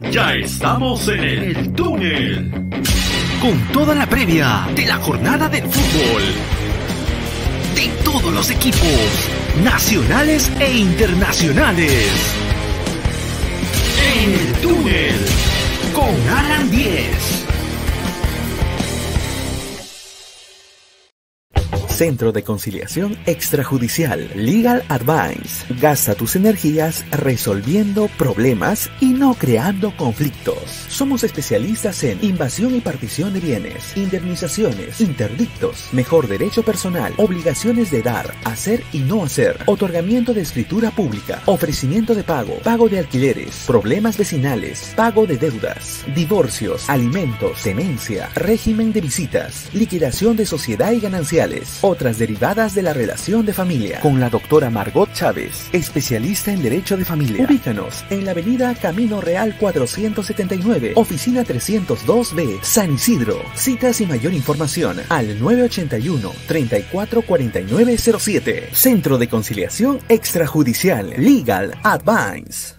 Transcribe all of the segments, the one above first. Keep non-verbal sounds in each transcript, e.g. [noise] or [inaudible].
Ya estamos en el túnel. Con toda la previa de la jornada del fútbol. De todos los equipos, nacionales e internacionales. En el túnel. Con Alan 10. Centro de Conciliación Extrajudicial Legal Advice. Gasta tus energías resolviendo problemas y no creando conflictos. Somos especialistas en invasión y partición de bienes, indemnizaciones, interdictos, mejor derecho personal, obligaciones de dar, hacer y no hacer, otorgamiento de escritura pública, ofrecimiento de pago, pago de alquileres, problemas vecinales, pago de deudas, divorcios, alimentos, tenencia, régimen de visitas, liquidación de sociedad y gananciales otras derivadas de la relación de familia con la doctora Margot Chávez, especialista en Derecho de Familia. Ubícanos en la avenida Camino Real 479, oficina 302B, San Isidro. Citas y mayor información al 981 344907. Centro de Conciliación Extrajudicial Legal Advice.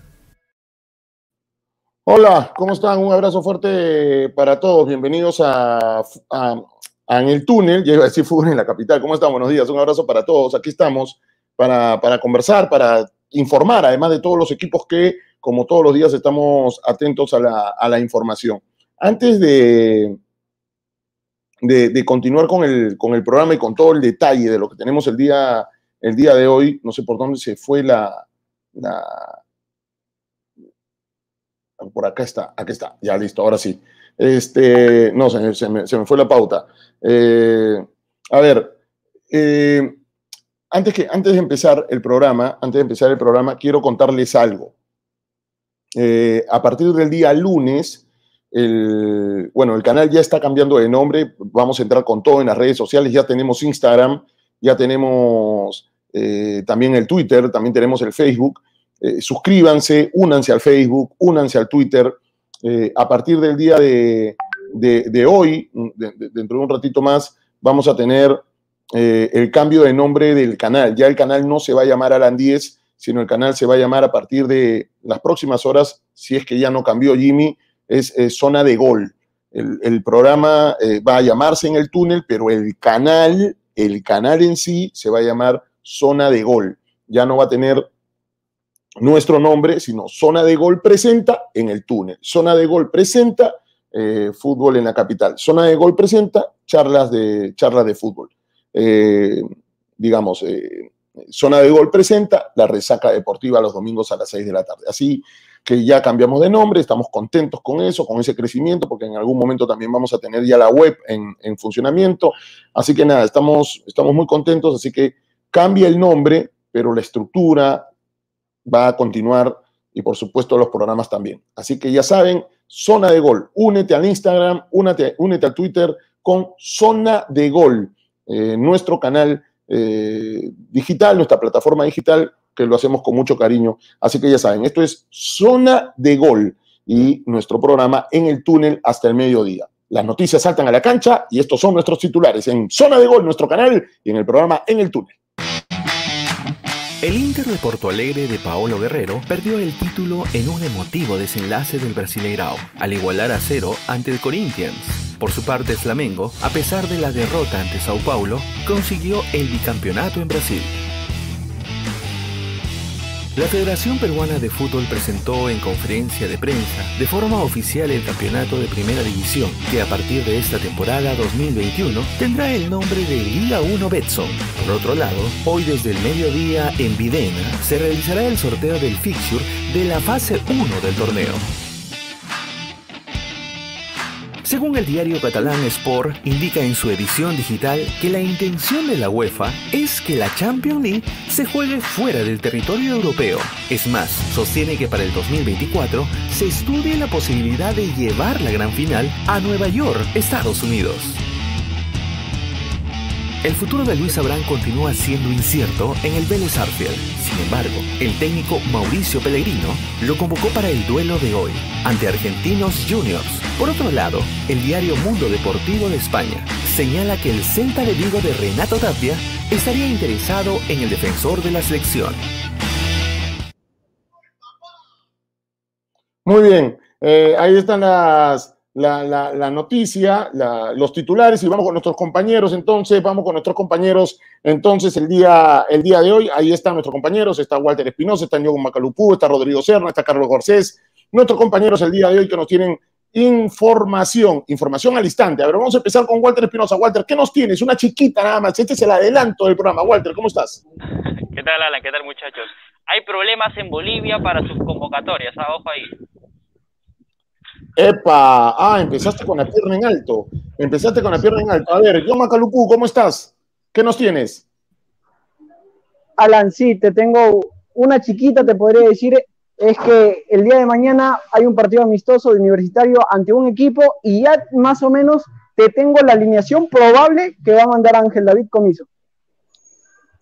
Hola, ¿cómo están? Un abrazo fuerte para todos. Bienvenidos a, a en el túnel, ya iba a decir fútbol en la capital. ¿Cómo están? Buenos días, un abrazo para todos. Aquí estamos para, para conversar, para informar, además de todos los equipos que, como todos los días, estamos atentos a la, a la información. Antes de, de, continuar con el, con el programa y con todo el detalle de lo que tenemos el día, el día de hoy, no sé por dónde se fue la, la... Por acá está, aquí está, ya listo, ahora sí. Este, no, se, se, me, fue la pauta. Eh, a ver, eh, antes, que, antes de empezar el programa, antes de empezar el programa, quiero contarles algo. Eh, a partir del día lunes, el, bueno, el canal ya está cambiando de nombre, vamos a entrar con todo en las redes sociales, ya tenemos Instagram, ya tenemos también el Twitter, también tenemos el Facebook. suscríbanse, únanse al Facebook, únanse al Twitter. A partir del día de, de, hoy, dentro de un ratito más, vamos a tener eh, el cambio de nombre del canal. Ya el canal no se va a llamar Alan 10, sino el canal se va a llamar a partir de las próximas horas, si es que ya no cambió Jimmy, es, Zona de Gol. El, programa eh, va a llamarse en el túnel, pero el canal, el canal en sí se va a llamar Zona de Gol. Ya no va a tener nuestro nombre, sino Zona de Gol presenta en el túnel. Zona de Gol presenta eh, fútbol en la capital. Zona de Gol presenta charlas de, charlas de fútbol. Eh, digamos, eh, Zona de Gol presenta la resaca deportiva los domingos a las 6 de la tarde. Así que ya cambiamos de nombre, estamos contentos con eso, con ese crecimiento, porque en algún momento también vamos a tener ya la web en, en funcionamiento. Así que nada, estamos, estamos muy contentos, así que cambia el nombre, pero la estructura va a continuar y por supuesto los programas también. Así que ya saben, Zona de Gol. Únete al Instagram, únete, únete al Twitter con Zona de Gol, eh, nuestro canal eh, digital, nuestra plataforma digital, que lo hacemos con mucho cariño. Así que ya saben, esto es Zona de Gol y nuestro programa en el túnel hasta el mediodía. Las noticias saltan a la cancha y estos son nuestros titulares en Zona de Gol, nuestro canal, y en el programa En el túnel. El Inter de Porto Alegre de Paolo Guerrero perdió el título en un emotivo desenlace del Brasileirao, al igualar a cero ante el Corinthians. Por su parte, Flamengo, a pesar de la derrota ante Sao Paulo, consiguió el bicampeonato en Brasil. La Federación Peruana de Fútbol presentó en conferencia de prensa de forma oficial el campeonato de Primera División, que a partir de esta temporada 2021 tendrá el nombre de Liga 1 Betson. Por otro lado, hoy desde el mediodía en Videna se realizará el sorteo del fixture de la fase 1 del torneo. Según el diario catalán Sport, indica en su edición digital que la intención de la UEFA es que la Champions League se juegue fuera del territorio europeo. Es más, sostiene que para el 2024 se estudie la posibilidad de llevar la gran final a Nueva York, Estados Unidos. El futuro de Luis Abrán continúa siendo incierto en el Vélez Arfield. Sin embargo, el técnico Mauricio Pellegrino lo convocó para el duelo de hoy ante Argentinos Juniors. Por otro lado, el diario Mundo Deportivo de España señala que el Celta de Vigo de Renato Tapia estaría interesado en el defensor de la selección. Muy bien. Eh, ahí están las, la, la, noticia, los titulares y vamos con nuestros compañeros. Entonces, vamos con nuestros compañeros. Entonces, el día, el día de hoy, ahí están nuestros compañeros. Está Walter Espinosa, está Ñogo Macalupú, está Rodrigo Serna, está Carlos Garcés. Nuestros compañeros el día de hoy que nos tienen información, información al instante. A ver, vamos a empezar con Walter Espinosa. Walter, ¿qué nos tienes? Una chiquita nada más. Este es el adelanto del programa. Walter, ¿cómo estás? [laughs] ¿Qué tal, Alan? ¿Qué tal, muchachos? Hay problemas en Bolivia para sus convocatorias. ¿ah? Ojo ahí. Epa, ah, empezaste con la pierna en alto. Empezaste con la pierna en alto. A ver, yo Macalucú, ¿cómo estás? ¿Qué nos tienes? Alan, sí, te tengo una chiquita, te podría decir, es que el día de mañana hay un partido amistoso de universitario ante un equipo y ya más o menos te tengo la alineación probable que va a mandar Ángel David Comiso.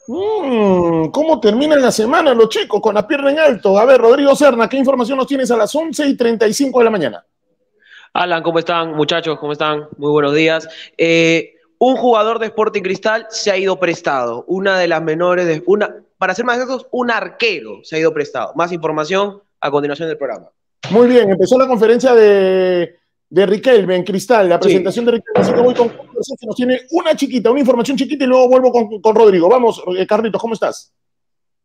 Mm, ¿Cómo terminan la semana los chicos con la pierna en alto? A ver, Rodrigo Serna, ¿qué información nos tienes a las 11 y 35 de la mañana? Alan, ¿cómo están, muchachos? ¿Cómo están? Muy buenos días. Eh, un jugador de Sporting Cristal se ha ido prestado. Una de las menores, de, una, para ser más exactos, un arquero se ha ido prestado. Más información a continuación del programa. Muy bien, empezó la conferencia de, de Riquelme en Cristal, la presentación de Riquelme. Así que voy con que nos tiene una chiquita, una información chiquita y luego vuelvo con, con Rodrigo. Vamos, eh, Carlitos, ¿cómo estás?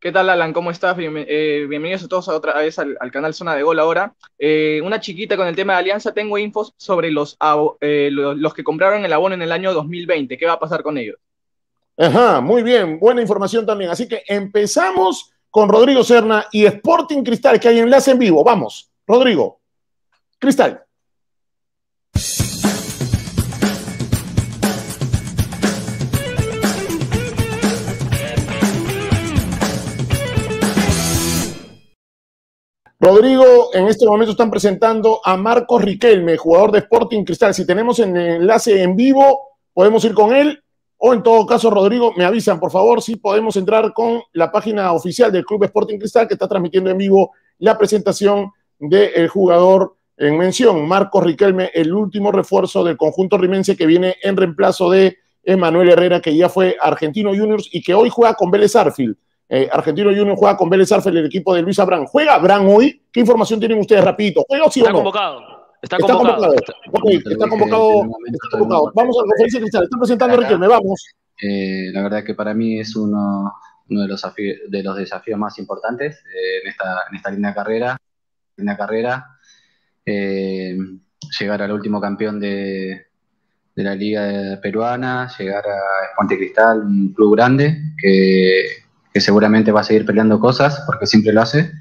¿Qué tal, Alan? ¿Cómo estás? Eh, bienvenidos a todos otra vez al, canal Zona de Gol ahora. Eh, una chiquita con el tema de Alianza. Tengo infos sobre los, eh, los, que compraron el abono en el año 2020. ¿Qué va a pasar con ellos? Ajá, muy bien. Buena información también. Así que empezamos con Rodrigo Serna y Sporting Cristal, que hay enlace en vivo. Vamos, Rodrigo. Cristal. Rodrigo, en este momento están presentando a Marcos Riquelme, jugador de Sporting Cristal. Si tenemos el enlace en vivo, podemos ir con él. O en todo caso, Rodrigo, me avisan, por favor, si podemos entrar con la página oficial del Club Sporting Cristal que está transmitiendo en vivo la presentación del jugador en mención, Marcos Riquelme, el último refuerzo del conjunto rimense que viene en reemplazo de Emanuel Herrera, que ya fue Argentino Juniors y que hoy juega con Vélez Arfield. Eh, Argentino Junior juega con Vélez Arfel, el equipo de Luis Abrán. ¿Juega Abrán hoy? ¿Qué información tienen ustedes rapidito? ¿Juega sí está Convocado. Está, convocado. Está, está convocado. Está convocado. Vamos a la conferencia cristal. Está presentando Riquelme, vamos. Eh, la verdad que para mí es uno, uno de, los de los desafíos más importantes eh, en, esta, en esta linda carrera. Linda carrera. Eh, llegar al último campeón de, de la liga peruana, llegar a Esponte Cristal, un club grande que que seguramente va a seguir peleando cosas, porque siempre lo hace,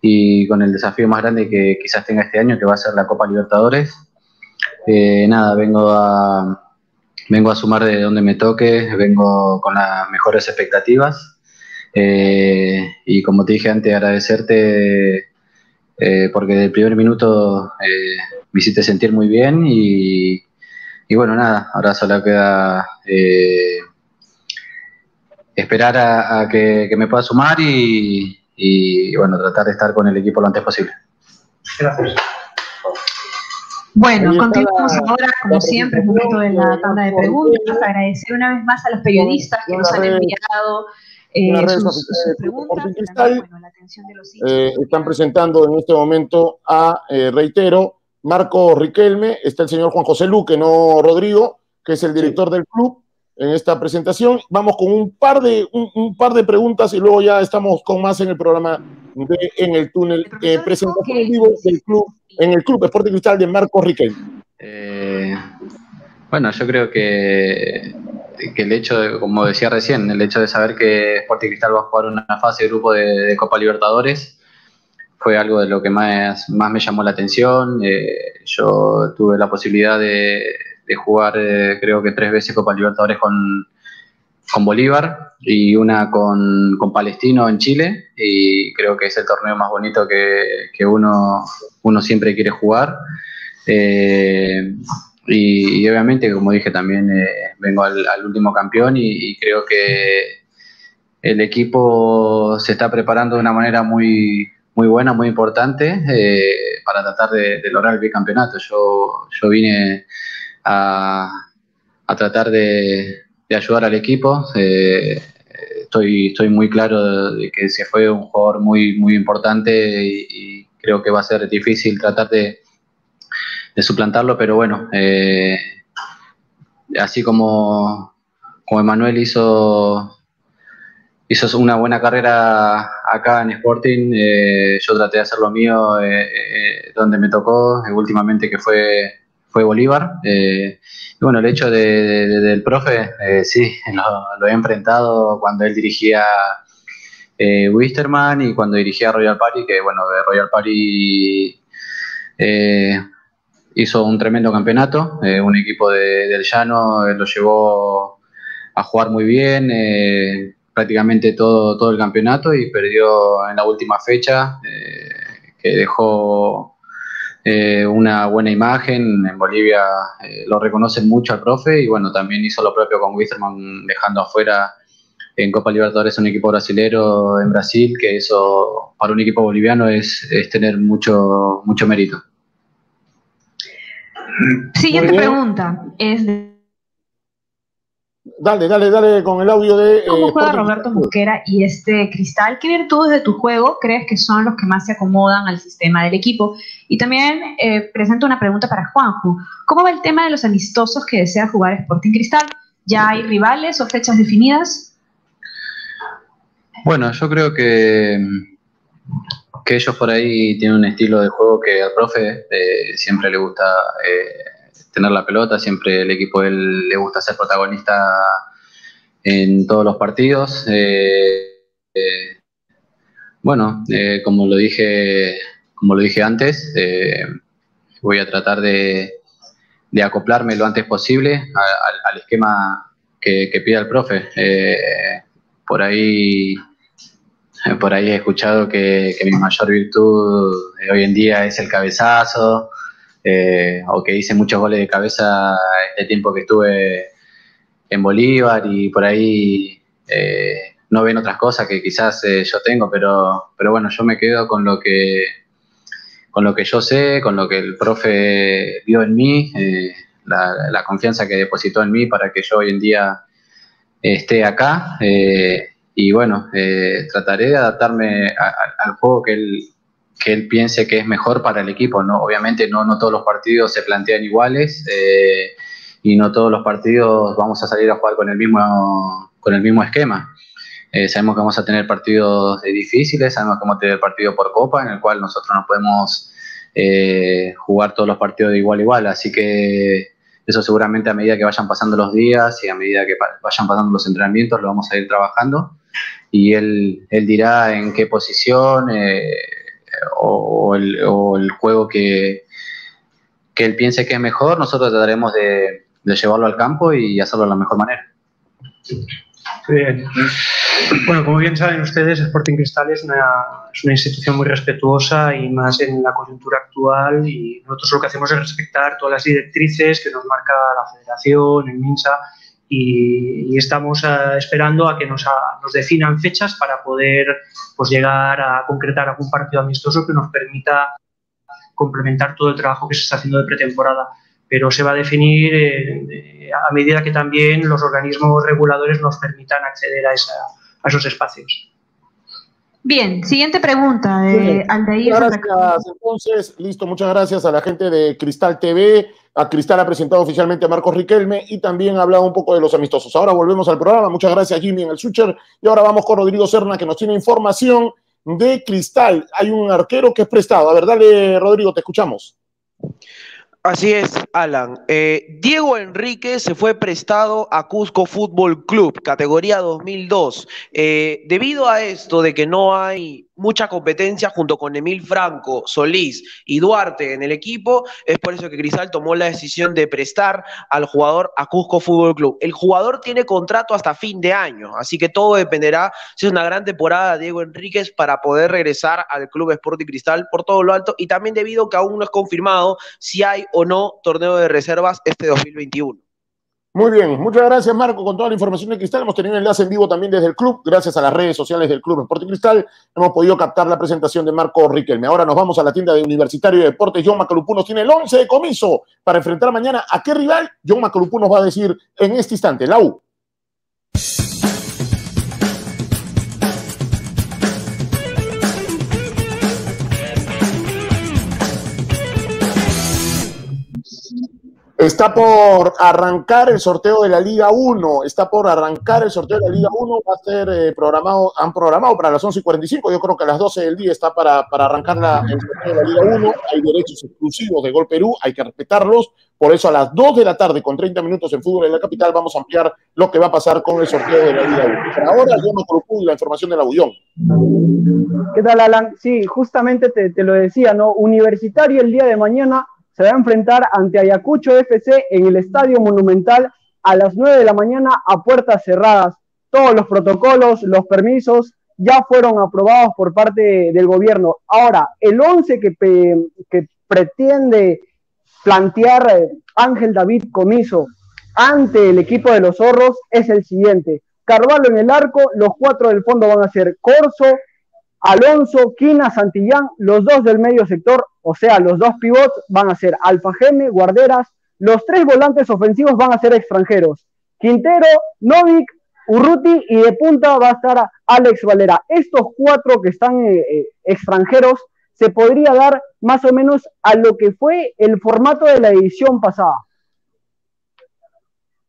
y con el desafío más grande que quizás tenga este año, que va a ser la Copa Libertadores. Eh, nada, vengo a, vengo a sumar de donde me toque, vengo con las mejores expectativas. Eh, y como te dije antes, agradecerte eh, porque desde el primer minuto me hiciste sentir muy bien y, y bueno, nada, ahora solo queda esperar a, que, me pueda sumar y, bueno, tratar de estar con el equipo lo antes posible. Gracias. Bueno, continuamos ahora, como siempre, es momento de la tanda de preguntas. Agradecer una vez más a los periodistas que nos han enviado eh, sus, preguntas. Eh, están presentando en este momento a, eh, reitero, Marco Riquelme, está el señor Juan José Luque, no Rodrigo, que es el director del club, en esta presentación. Vamos con un par de, un, par de preguntas y luego ya estamos con más en el programa de En el Túnel. Eh, presentación en vivo del club, en el Club Esporte Cristal de Marcos Riquelme. Eh, bueno, yo creo que, que, el hecho, de, como decía recién, el hecho de saber que Sporting Cristal va a jugar una fase de grupo de, Copa Libertadores fue algo de lo que más, más me llamó la atención. Eh, yo tuve la posibilidad de, de jugar eh, creo que tres veces Copa Libertadores con, con Bolívar y una con, con, Palestino en Chile y creo que es el torneo más bonito que, que uno, uno siempre quiere jugar. Eh, y, obviamente, como dije, también eh, vengo al, último campeón y, creo que el equipo se está preparando de una manera muy, muy buena, muy importante para tratar de, de, lograr el bicampeonato. Yo, yo vine a, tratar de, ayudar al equipo. Eh, estoy, estoy muy claro de que se fue un jugador muy, muy importante y, creo que va a ser difícil tratar de, suplantarlo, pero bueno, eh, así como, como Emanuel hizo, hizo una buena carrera acá en Sporting, eh, yo traté de hacer lo mío donde me tocó, últimamente que fue, fue Bolívar. y bueno, el hecho de, del profe, sí, [laughs] lo, he enfrentado cuando él dirigía Wisterman y cuando dirigía Royal Party, que bueno, de Royal Party hizo un tremendo campeonato, eh, un equipo de, del Llano eh, lo llevó a jugar muy bien, eh, prácticamente todo, todo el campeonato y perdió en la última fecha, que dejó una buena imagen. En Bolivia lo reconocen mucho al profe y bueno, también hizo lo propio con Wisterman, dejando afuera en Copa Libertadores un equipo brasilero en Brasil, que eso para un equipo boliviano es, es tener mucho, mucho mérito. Siguiente pregunta es Dale, dale, dale con el audio de... ¿Cómo eh, juega Roberto Mosquera y este Cristal? ¿Qué virtudes de tu juego crees que son los que más se acomodan al sistema del equipo? Y también eh, presento una pregunta para Juanjo. ¿Cómo va el tema de los amistosos que desea jugar Sporting Cristal? ¿Ya hay rivales o fechas definidas? Bueno, yo creo que que ellos por ahí tienen un estilo de juego que al profe eh, siempre le gusta eh, tener la pelota, siempre el equipo él, le gusta ser protagonista en todos los partidos. Eh, bueno, como lo dije, como lo dije antes, voy a tratar de, acoplarme lo antes posible al, esquema que, que, pida el profe. por ahí por ahí he escuchado que, mi mayor virtud hoy en día es el cabezazo, eh, o que hice muchos goles de cabeza este tiempo que estuve en Bolívar y por ahí eh, no ven otras cosas que quizás eh, yo tengo, pero, pero bueno, yo me quedo con lo que con lo que yo sé, con lo que el profe vio en mí, la, la, confianza que depositó en mí para que yo hoy en día esté acá y bueno, eh, trataré de adaptarme al juego que él, que él piense que es mejor para el equipo. ¿no? Obviamente no, no todos los partidos se plantean iguales eh, y no todos los partidos vamos a salir a jugar con el mismo, con el mismo esquema. Eh, sabemos que vamos a tener partidos difíciles, sabemos que vamos a tener partido por copa en el cual nosotros no podemos jugar todos los partidos de igual a igual, así que eso seguramente a medida que vayan pasando los días y a medida que vayan pasando los entrenamientos lo vamos a ir trabajando y él, él dirá en qué posición eh, o, el, o, el, juego que, que, él piense que es mejor, nosotros trataremos de, llevarlo al campo y hacerlo de la mejor manera. Bien. Bueno, como bien saben ustedes, Sporting Cristal es una, es una, institución muy respetuosa y más en la coyuntura actual y nosotros lo que hacemos es respetar todas las directrices que nos marca la Federación, el MINSA y, estamos eh, esperando a que nos, nos, definan fechas para poder pues, llegar a concretar algún partido amistoso que nos permita complementar todo el trabajo que se está haciendo de pretemporada. Pero se va a definir eh, a medida que también los organismos reguladores nos permitan acceder a, esa, a esos espacios. Bien, siguiente pregunta de Aldair. Gracias, entonces, listo, muchas gracias a la gente de Cristal TV. A Cristal ha presentado oficialmente a Marcos Riquelme y también ha hablado un poco de los amistosos. Ahora volvemos al programa. Muchas gracias, Jimmy, en el Switcher. Y ahora vamos con Rodrigo Serna, que nos tiene información de Cristal. Hay un arquero que es prestado. A ver, dale, Rodrigo, te escuchamos. Así es, Alan. Eh, Diego Enrique se fue prestado a Cusco Fútbol Club, categoría 2002. Eh, debido a esto de que no hay mucha competencia junto con Emil Franco, Solís y Duarte en el equipo, es por eso que Cristal tomó la decisión de prestar al jugador a Cusco Fútbol Club. El jugador tiene contrato hasta fin de año, así que todo dependerá si es una gran temporada Diego Enríquez para poder regresar al Club Sporting Cristal por todo lo alto y también debido a que aún no es confirmado si hay o no torneo de reservas este 2021. Muy bien, muchas gracias Marco con toda la información de Cristal. Hemos tenido enlace en vivo también desde el club, gracias a las redes sociales del Club Deporte Cristal. Hemos podido captar la presentación de Marco Riquelme. Ahora nos vamos a la tienda de Universitario de Deportes. John Macalupú nos tiene el 11 de comiso para enfrentar mañana a qué rival. John Macalupú nos va a decir en este instante, la U. Está por arrancar el sorteo de la Liga 1. Está por arrancar el sorteo de la Liga 1. Va a ser eh, programado, han programado para las 11 y 45. Yo creo que a las 12 del día está para, para arrancar la, el sorteo de la Liga 1. Hay derechos exclusivos de Gol Perú, hay que respetarlos. Por eso a las 2 de la tarde, con 30 minutos en fútbol en la capital, vamos a ampliar lo que va a pasar con el sorteo de la Liga 1. Pero ahora yo me coloco la información del abullón. ¿Qué tal, Alan? Sí, justamente te, te lo decía, ¿no? Universitario el día de mañana se va a enfrentar ante Ayacucho FC en el Estadio Monumental a las 9 de la mañana a puertas cerradas. Todos los protocolos, los permisos ya fueron aprobados por parte del gobierno. Ahora, el 11 que, que pretende plantear eh, Ángel David Comiso ante el equipo de los zorros es el siguiente. Carvalho en el arco, los cuatro del fondo van a ser Corso, Alonso, Quina, Santillán, los dos del medio sector, o sea, los dos pivots van a ser Alfajeme, Guarderas, los tres volantes ofensivos van a ser extranjeros, Quintero, Novik, Urruti y de punta va a estar Alex Valera. Estos cuatro que están eh, eh, extranjeros se podría dar más o menos a lo que fue el formato de la edición pasada.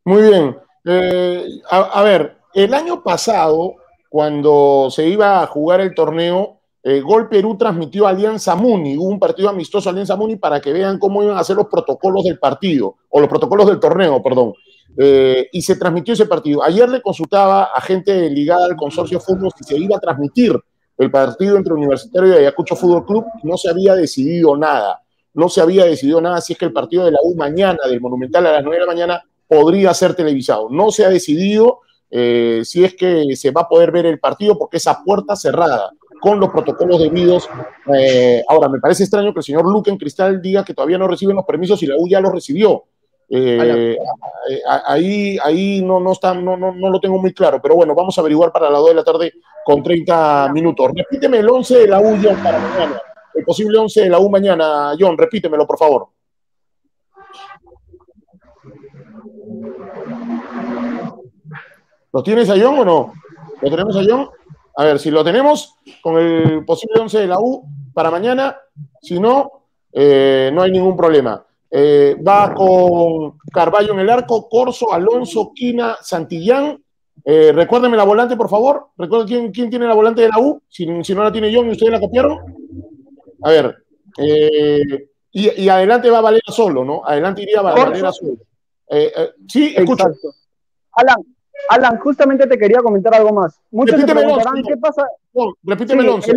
Muy bien. Eh, a ver, el año pasado cuando se iba a jugar el torneo, eh, Gol Perú transmitió Alianza Muni, hubo un partido amistoso Alianza Muni para que vean cómo iban a ser los protocolos del partido, o los protocolos del torneo, perdón. Eh, y se transmitió ese partido. Ayer le consultaba a gente ligada al consorcio fútbol si se iba a transmitir el partido entre Universitario y Ayacucho Fútbol Club no se había decidido nada. No se había decidido nada si es que el partido de la U mañana, del Monumental a las 9 de la mañana, podría ser televisado. No se ha decidido eh, si es que se va a poder ver el partido, porque esa puerta cerrada, con los protocolos debidos. Eh, ahora, me parece extraño que el señor Luque en Cristal diga que todavía no reciben los permisos y la U ya los recibió. Eh, ahí ahí no, no, está, no, no, no, lo tengo muy claro, pero bueno, vamos a averiguar para las 2 de la tarde con 30 minutos. Repíteme el 11 de la U, John, para mañana. El posible 11 de la U mañana, John, repítemelo, por favor. ¿Lo tienes a John o no? ¿Lo tenemos a John? A ver, si lo tenemos con el posible 11 de la U para mañana, si no, eh, no hay ningún problema. Eh, va con Carballo en el arco, Corso, Alonso, Quina, Santillán. Eh, recuérdenme la volante, por favor. Recuerden quién, quién tiene la volante de la U, si, no la tiene John y ustedes la copiaron. A ver. y, adelante va Valera solo, ¿no? Adelante iría Valera solo. sí, escucho. Alan, Alan, justamente te quería comentar algo más. Muchos se preguntarán qué pasa. repíteme el 11.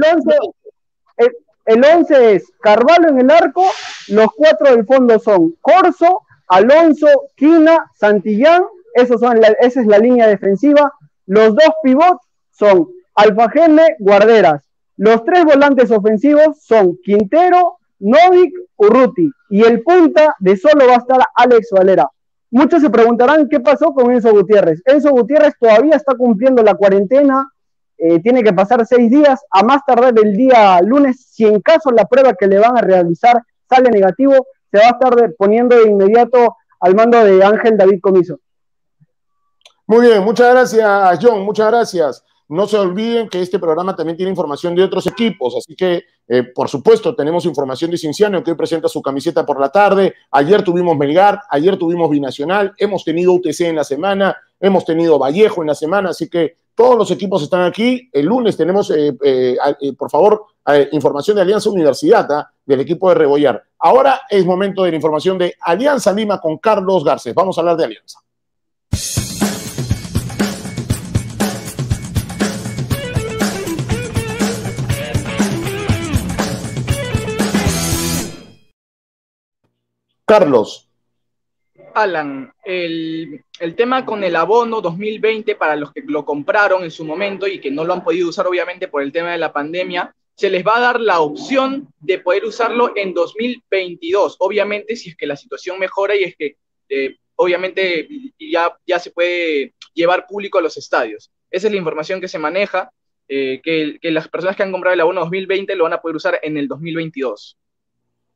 El 11, es Carvalho en el arco, los cuatro del fondo son Corso, Alonso, Quina, Santillán, esos son esa es la línea defensiva. Los dos pivots son Alfajeme, Guarderas. Los tres volantes ofensivos son Quintero, Novik, Urruti. Y el punta de solo va a estar Alex Valera. Muchos se preguntarán qué pasó con Enzo Gutiérrez. Enzo Gutiérrez todavía está cumpliendo la cuarentena, eh, tiene que pasar seis días, a más tardar el día lunes, si en caso la prueba que le van a realizar sale negativo, se va a estar poniendo de inmediato al mando de Ángel David Comiso. Muy bien, muchas gracias, John, muchas gracias. No se olviden que este programa también tiene información de otros equipos, así que, eh, por supuesto, tenemos información de Cinciano, que hoy presenta su camiseta por la tarde. Ayer tuvimos Melgar, ayer tuvimos Binacional, hemos tenido UTC en la semana, hemos tenido Vallejo en la semana, así que todos los equipos están aquí. El lunes tenemos, eh, eh, por favor, información de Alianza Universidad, ¿ah? del equipo de Rebollar. Ahora es momento de la información de Alianza Lima con Carlos Garcés. Vamos a hablar de Alianza. Carlos. Alan, el, tema con el abono 2020 para los que lo compraron en su momento y que no lo han podido usar obviamente por el tema de la pandemia, se les va a dar la opción de poder usarlo en 2022. Obviamente si es que la situación mejora y es que eh, obviamente ya, ya se puede llevar público a los estadios. Esa es la información que se maneja, eh, que, que las personas que han comprado el abono 2020 lo van a poder usar en el 2022.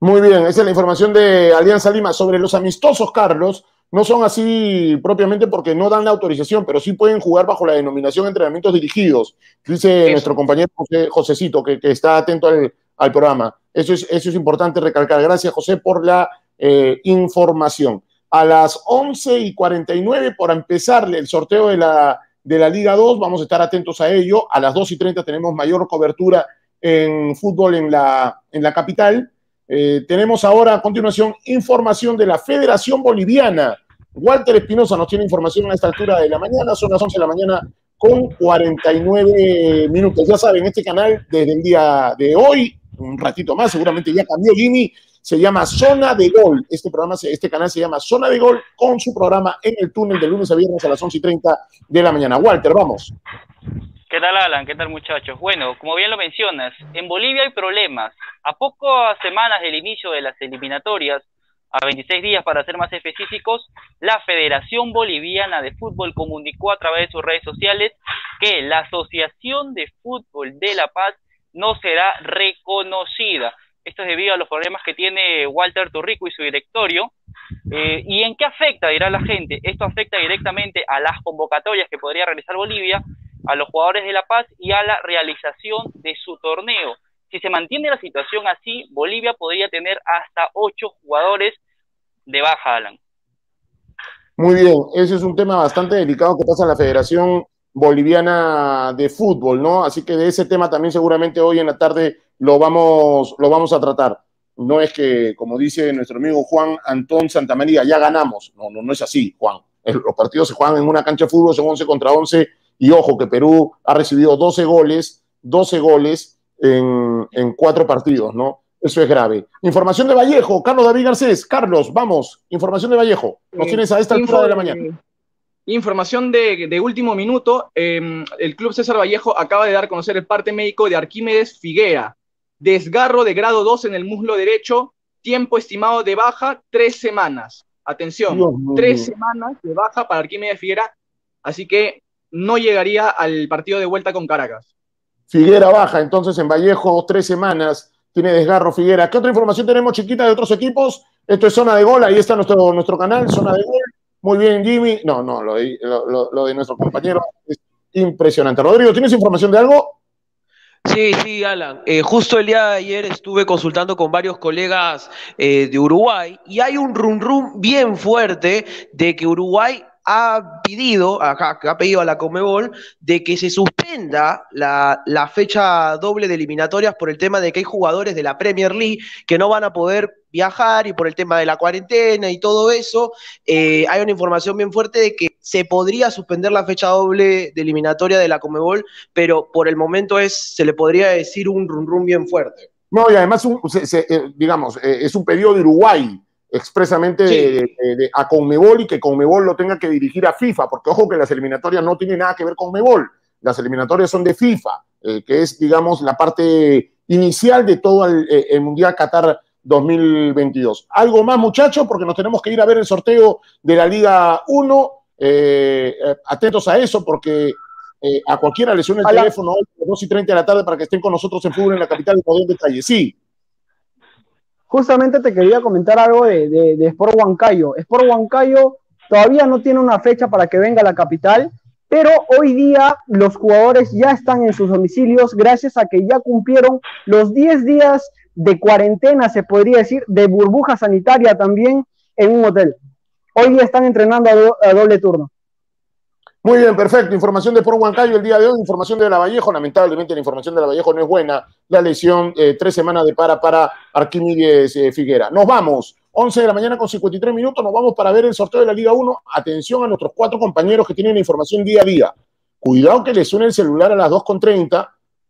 Muy bien, esa es la información de Alianza Lima. Sobre los amistosos, Carlos, no son así propiamente porque no dan la autorización, pero sí pueden jugar bajo la denominación entrenamientos dirigidos, dice nuestro compañero José, Josecito, que, está atento al, programa. Eso es, eso es importante recalcar. Gracias, José, por la eh, información. a las 11 y 49 por empezar el sorteo de la, de la Liga 2. Vamos a estar atentos a ello. A las 2 y 30 tenemos mayor cobertura en fútbol en la, en la capital. Eh, tenemos ahora a continuación información de la Federación Boliviana. Walter Espinosa nos tiene información a esta altura de la mañana, son las 11 de la mañana con 49 minutos. Ya saben, este canal desde el día de hoy, un ratito más, seguramente ya cambió Jimmy, se llama Zona de Gol. Este programa, este canal se llama Zona de Gol con su programa en el túnel de lunes a viernes a las 11 y 30 de la mañana. Walter, vamos. ¿Qué tal, Alan? ¿Qué tal, muchachos? Bueno, como bien lo mencionas, en Bolivia hay problemas. A pocas semanas del inicio de las eliminatorias, a 26 días para ser más específicos, la Federación Boliviana de Fútbol comunicó a través de sus redes sociales que la Asociación de Fútbol de La Paz no será reconocida. Esto es debido a los problemas que tiene Walter Turrico y su directorio. Eh, ¿Y en qué afecta? Dirá la gente. Esto afecta directamente a las convocatorias que podría realizar Bolivia, a los jugadores de La Paz y a la realización de su torneo. Si se mantiene la situación así, Bolivia podría tener hasta ocho jugadores de baja, Alan. Muy bien, ese es un tema bastante delicado que pasa en la Federación Boliviana de Fútbol, ¿no? Así que de ese tema también seguramente hoy en la tarde lo vamos, lo vamos a tratar. No es que, como dice nuestro amigo Juan Antón Santamaría, ya ganamos. No, no, no es así, Juan. Los partidos se juegan en una cancha de fútbol, son 11 contra 11, y ojo que Perú ha recibido 12 goles, 12 goles, en, cuatro partidos, ¿no? Eso es grave. Información de Vallejo, Carlos David Garcés. Carlos, vamos, información de Vallejo. Nos eh, tienes a esta altura de la mañana. Información de, último minuto. Em, el Club César Vallejo acaba de dar a conocer el parte médico de Arquímedes Figuera. Desgarro de grado 2 en el muslo derecho. Tiempo estimado de baja, tres semanas. Atención, tres semanas de baja para Arquímedes Figuera. Así que no llegaría al partido de vuelta con Caracas. Figuera baja, entonces en Vallejo tres semanes tiene desgarro Figuera. ¿Qué otra información tenemos chiquita de otros equipos? Esto es zona de gol, ahí está nuestro, nuestro canal, zona de gol. Muy bien, Jimmy. No, no, lo de, nuestro compañero es impresionante. Rodrigo, ¿tienes información de algo? Sí, sí, Alan. Eh, justo el día de ayer estuve consultando con varios colegas eh, de Uruguay y hay un rum rum bien fuerte de que Uruguay ha pedido, ha pedido a la Comebol de que se suspenda la, fecha doble de eliminatorias por el tema de que hay jugadores de la Premier League que no van a poder viajar y por el tema de la cuarentena y todo eso, eh, hay una información bien fuerte de que se podría suspender la fecha doble de eliminatoria de la Comebol, pero por el momento es, se le podría decir un rum rum bien fuerte. No, y además, eh, digamos, eh, es un pedido de Uruguay expresamente de, a Conmebol y que Conmebol lo tenga que dirigir a FIFA, porque ojo que las eliminatorias no tienen nada que ver con Conmebol, las eliminatorias son de FIFA, eh, que es, digamos, la parte inicial de todo el, eh, Mundial Qatar 2022. Algo más, muchachos, porque nos tenemos que ir a ver el sorteo de la Liga 1. Eh, atentos a eso, porque a cualquiera le suena el teléfono a las 2 y 30 de la tarde para que estén con nosotros en fútbol en la capital y poder detalle. Sí. Justamente te quería comentar algo de, de, Sport Huancayo. Sport Huancayo todavía no tiene una fecha para que venga a la capital, pero hoy día los jugadores ya están en sus domicilios gracias a que ya cumplieron los 10 días de cuarentena, se podría decir, de burbuja sanitaria también en un hotel. Hoy día están entrenando a doble turno. Muy bien, perfecto. Información de Por Huancayo el día de hoy, información de La Vallejo. Lamentablemente la información de La Vallejo no es buena. La lesión, eh, tres semanas de para para Arquímedes eh, Figuera. Nos vamos. 11 de la mañana con 53 minutos. Nos vamos para ver el sorteo de la Liga 1. Atención a nuestros cuatro compañeros que tienen la información día a día. Cuidado que les suene el celular a las 2.30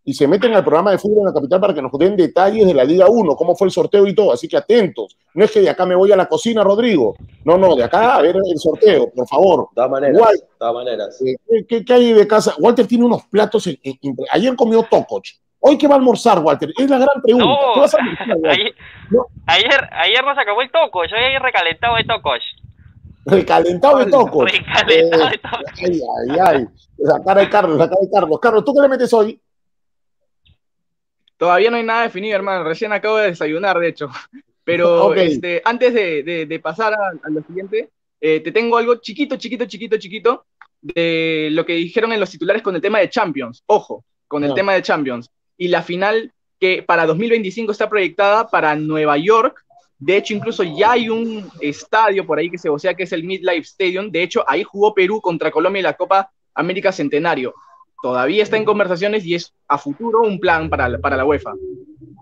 y se meten al programa de fútbol en la capital para que nos den detalles de la Liga 1, cómo fue el sorteo y todo. Así que atentos. No es que de acá me voy a la cocina, Rodrigo. No, no, de acá a ver el sorteo, por favor. De todas maneras. de todas maneras. Eh, ¿qué, hay de casa? Walter tiene unos platos. ayer comió tococh. ¿Hoy qué va a almorzar, Walter? Es la gran pregunta. No, [laughs] ayer, ayer, ayer, nos acabó el toco. Yo ayer recalentado de tocos. Recalentado de tocos. Recalentado de tocos. Ay, ay, ay. La cara de Carlos, la cara de Carlos. Carlos, ¿tú qué le metes hoy? Todavía no hay nada definido, hermano. Recién acabo de desayunar, de hecho. [laughs] Pero [laughs] este, antes de, pasar a, lo siguiente, eh, te tengo algo chiquito, chiquito, chiquito, chiquito de lo que dijeron en los titulares con el tema de Champions. Ojo, con el tema de Champions. Y la final que para 2025 está proyectada para Nueva York De hecho, incluso ya hay un estadio por ahí que se vocea que es el Midlife Stadium. De hecho, ahí jugó Perú contra Colombia en la Copa América Centenario. Todavía está en conversaciones y es a futuro un plan para, para la UEFA.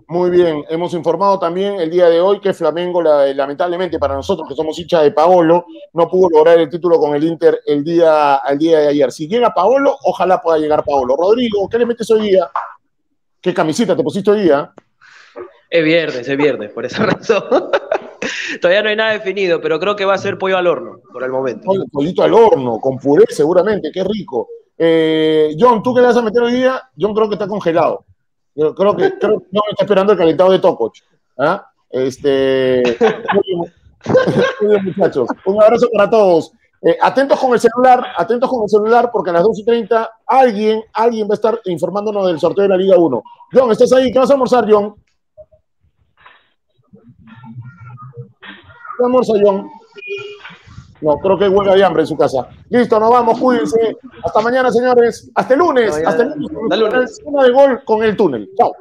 Muy bien, hemos informado también el día de hoy que Flamengo, lamentablemente para nosotros que somos hinchas de Paolo, no pudo lograr el título con el Inter el día, el día de ayer. Si llega Paolo, ojalá pueda llegar Paolo. Rodrigo, ¿qué le metes hoy día? ¿Qué camiseta te pusiste hoy día? Es viernes, es viernes, por esa [laughs] razón. Todavía no hay nada definido, pero creo que va a ser pollo al horno por el momento. pollito al horno, con puré seguramente, qué rico. Eh, John, ¿tú qué le vas a meter hoy día? John creo que está congelado. Yo creo que, creo no está esperando el calentado de Tococh. ¿ah? Este, muy bien, muchachos. Un abrazo para todos. Eh, atentos con el celular, atentos con el celular, porque a las 2 y 30 alguien, alguien va a estar informándonos del sorteo de la Liga 1. John, ¿estás ahí? ¿Qué vas a almorzar, John? ¿Qué almuerza, John? No, creo que huelga de hambre en su casa. Listo, nos vamos, cuídense. Hasta mañana, señores. Hasta el lunes. Hasta el lunes. Una de gol con el túnel. Chao.